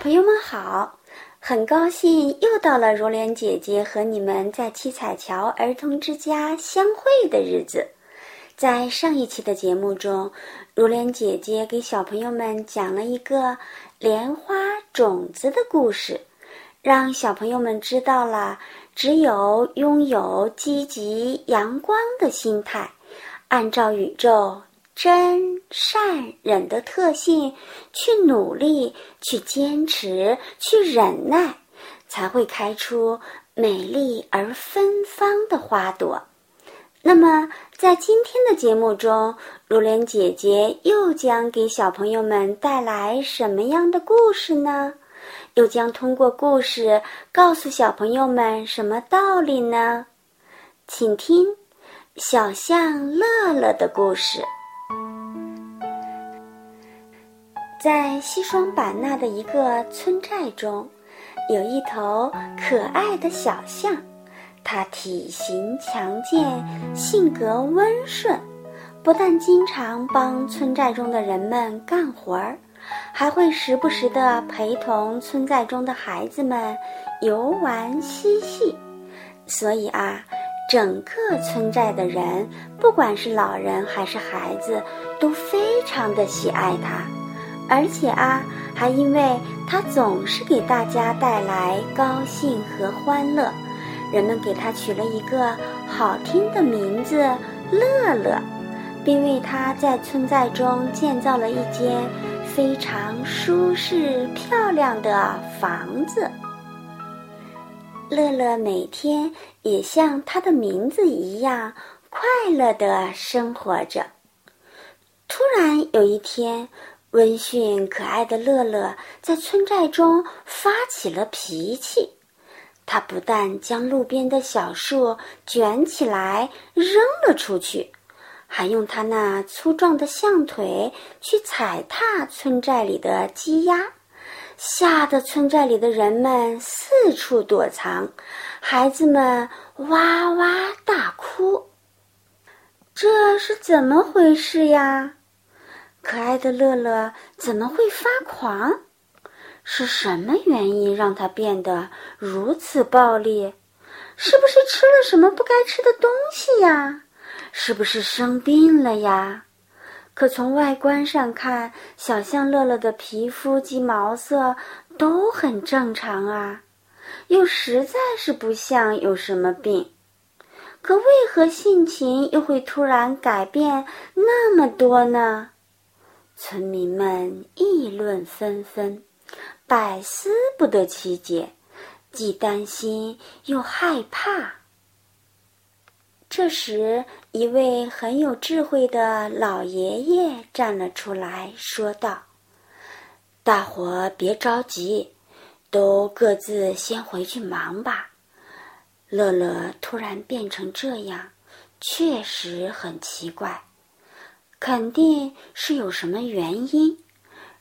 朋友们好，很高兴又到了如莲姐姐和你们在七彩桥儿童之家相会的日子。在上一期的节目中，如莲姐姐给小朋友们讲了一个莲花种子的故事，让小朋友们知道了，只有拥有积极阳光的心态，按照宇宙。真善忍的特性，去努力，去坚持，去忍耐，才会开出美丽而芬芳的花朵。那么，在今天的节目中，如莲姐姐又将给小朋友们带来什么样的故事呢？又将通过故事告诉小朋友们什么道理呢？请听《小象乐乐的故事》。在西双版纳的一个村寨中，有一头可爱的小象，它体型强健，性格温顺，不但经常帮村寨中的人们干活儿，还会时不时地陪同村寨中的孩子们游玩嬉戏。所以啊，整个村寨的人，不管是老人还是孩子，都非常的喜爱它。而且啊，还因为它总是给大家带来高兴和欢乐，人们给它取了一个好听的名字——乐乐，并为它在村寨中建造了一间非常舒适漂亮的房子。乐乐每天也像它的名字一样快乐地生活着。突然有一天。温驯可爱的乐乐在村寨中发起了脾气，他不但将路边的小树卷起来扔了出去，还用他那粗壮的象腿去踩踏村寨里的鸡鸭，吓得村寨里的人们四处躲藏，孩子们哇哇大哭。这是怎么回事呀？可爱的乐乐怎么会发狂？是什么原因让他变得如此暴力？是不是吃了什么不该吃的东西呀？是不是生病了呀？可从外观上看，小象乐乐的皮肤及毛色都很正常啊，又实在是不像有什么病。可为何性情又会突然改变那么多呢？村民们议论纷纷，百思不得其解，既担心又害怕。这时，一位很有智慧的老爷爷站了出来，说道：“大伙别着急，都各自先回去忙吧。乐乐突然变成这样，确实很奇怪。”肯定是有什么原因，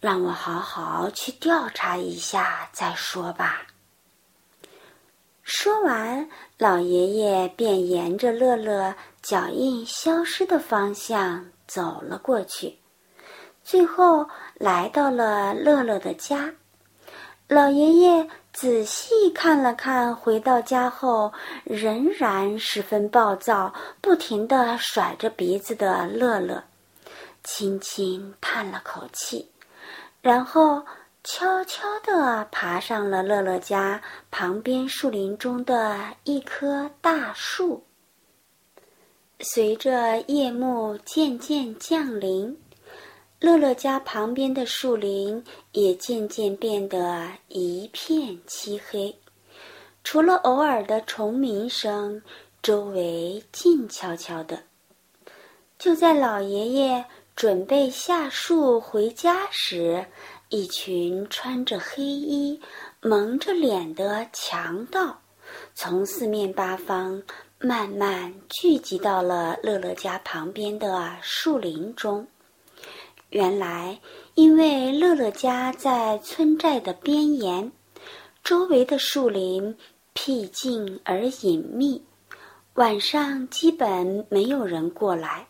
让我好好去调查一下再说吧。说完，老爷爷便沿着乐乐脚印消失的方向走了过去，最后来到了乐乐的家。老爷爷仔细看了看，回到家后仍然十分暴躁，不停地甩着鼻子的乐乐。轻轻叹了口气，然后悄悄地爬上了乐乐家旁边树林中的一棵大树。随着夜幕渐渐降临，乐乐家旁边的树林也渐渐变得一片漆黑，除了偶尔的虫鸣声，周围静悄悄的。就在老爷爷。准备下树回家时，一群穿着黑衣、蒙着脸的强盗，从四面八方慢慢聚集到了乐乐家旁边的树林中。原来，因为乐乐家在村寨的边沿，周围的树林僻静而隐秘，晚上基本没有人过来。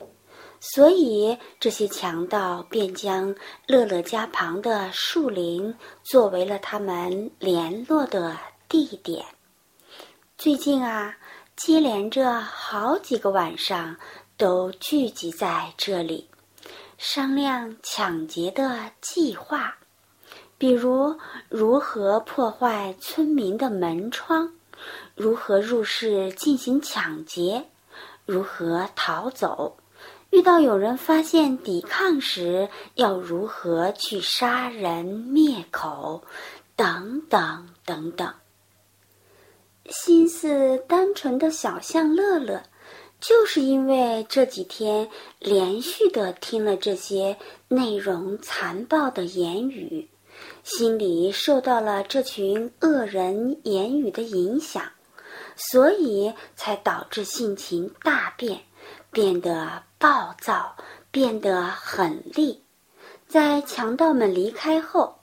所以这些强盗便将乐乐家旁的树林作为了他们联络的地点。最近啊，接连着好几个晚上都聚集在这里，商量抢劫的计划，比如如何破坏村民的门窗，如何入室进行抢劫，如何逃走，遇到有人发现抵抗时要如何去杀人灭口，等等等等。心思单纯的小象乐乐，就是因为这几天连续的听了这些内容残暴的言语，心里受到了这群恶人言语的影响，所以才导致性情大变，变得暴躁，变得狠厉。在强盗们离开后，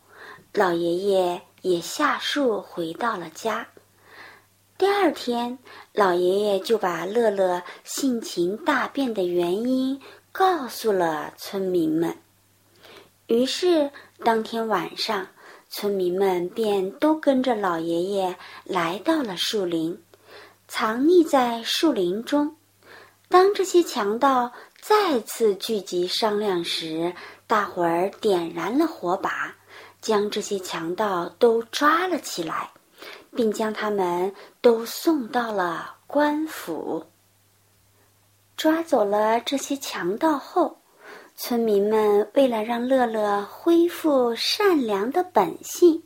老爷爷也下树回到了家。第二天，老爷爷就把乐乐性情大变的原因告诉了村民们。于是，当天晚上，村民们便都跟着老爷爷来到了树林，藏匿在树林中。当这些强盗再次聚集商量时，大伙儿点燃了火把，将这些强盗都抓了起来。并将他们都送到了官府。抓走了这些强盗后，村民们为了让乐乐恢复善良的本性，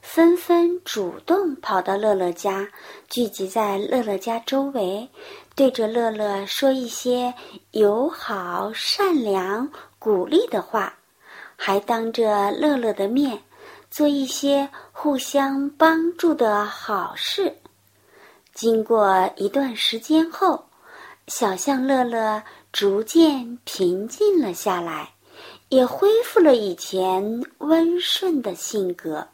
纷纷主动跑到乐乐家，聚集在乐乐家周围，对着乐乐说一些友好、善良、鼓励的话，还当着乐乐的面。做一些互相帮助的好事。经过一段时间后，小象乐乐逐渐平静了下来，也恢复了以前温顺的性格。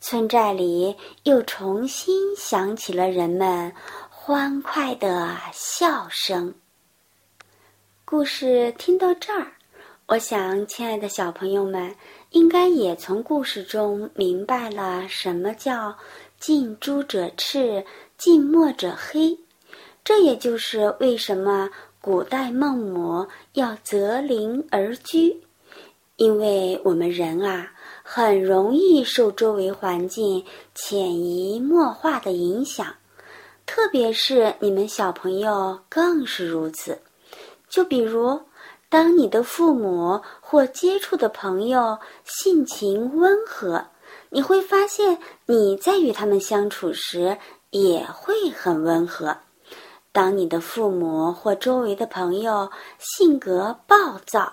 村寨里又重新响起了人们欢快的笑声。故事听到这儿，我想，亲爱的小朋友们。应该也从故事中明白了什么叫“近朱者赤，近墨者黑”。这也就是为什么古代孟母要择邻而居，因为我们人啊，很容易受周围环境潜移默化的影响，特别是你们小朋友更是如此。就比如。当你的父母或接触的朋友性情温和，你会发现你在与他们相处时也会很温和。当你的父母或周围的朋友性格暴躁，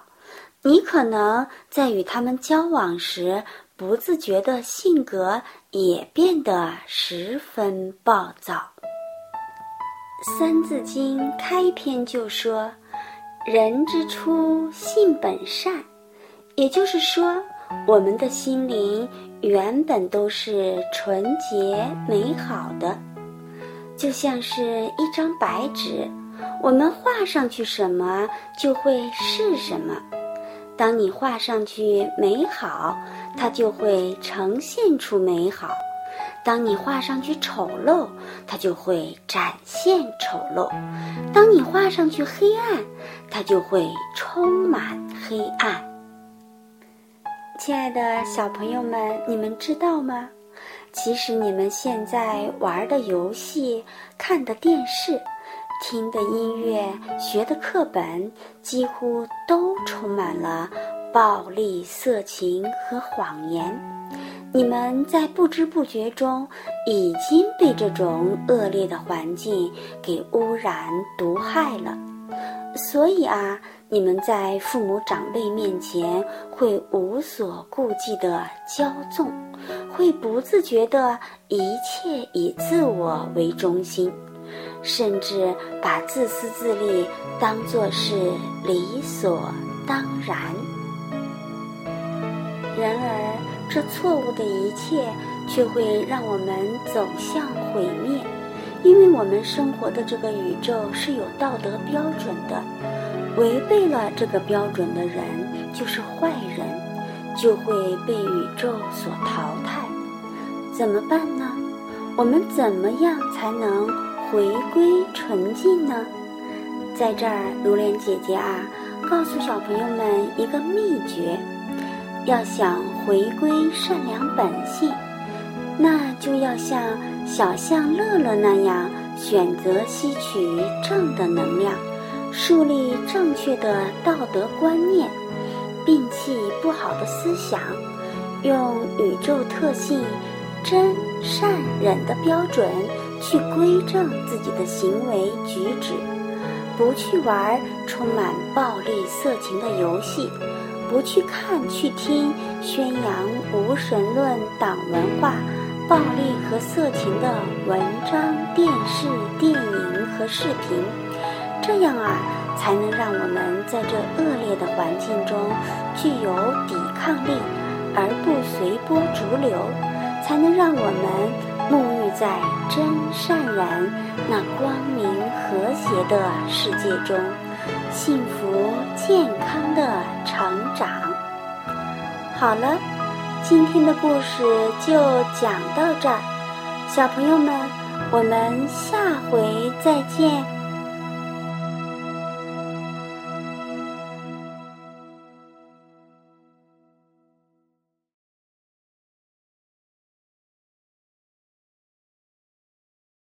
你可能在与他们交往时不自觉的性格也变得十分暴躁。《三字经》开篇就说。人之初，性本善，也就是说，我们的心灵原本都是纯洁美好的，就像是一张白纸，我们画上去什么就会是什么。当你画上去美好，它就会呈现出美好。当你画上去丑陋，它就会展现丑陋；当你画上去黑暗，它就会充满黑暗。亲爱的小朋友们，你们知道吗？其实你们现在玩的游戏、看的电视、听的音乐、学的课本，几乎都充满了暴力、色情和谎言。你们在不知不觉中已经被这种恶劣的环境给污染、毒害了，所以啊，你们在父母长辈面前会无所顾忌的骄纵，会不自觉的一切以自我为中心，甚至把自私自利当作是理所当然。然而。这错误的一切却会让我们走向毁灭，因为我们生活的这个宇宙是有道德标准的。违背了这个标准的人就是坏人，就会被宇宙所淘汰。怎么办呢？我们怎么样才能回归纯净呢？在这儿，如莲姐姐啊，告诉小朋友们一个秘诀：要想回归善良本性，那就要像小象乐乐那样，选择吸取正的能量，树立正确的道德观念，摒弃不好的思想，用宇宙特性真善忍的标准去规正自己的行为举止。不去玩充满暴力色情的游戏，不去看去听宣扬无神论党文化、暴力和色情的文章、电视、电影和视频，这样啊，才能让我们在这恶劣的环境中具有抵抗力，而不随波逐流，才能让我们。沐浴在真善然那光明和谐的世界中，幸福健康的成长。好了，今天的故事就讲到这儿，小朋友们，我们下回再见。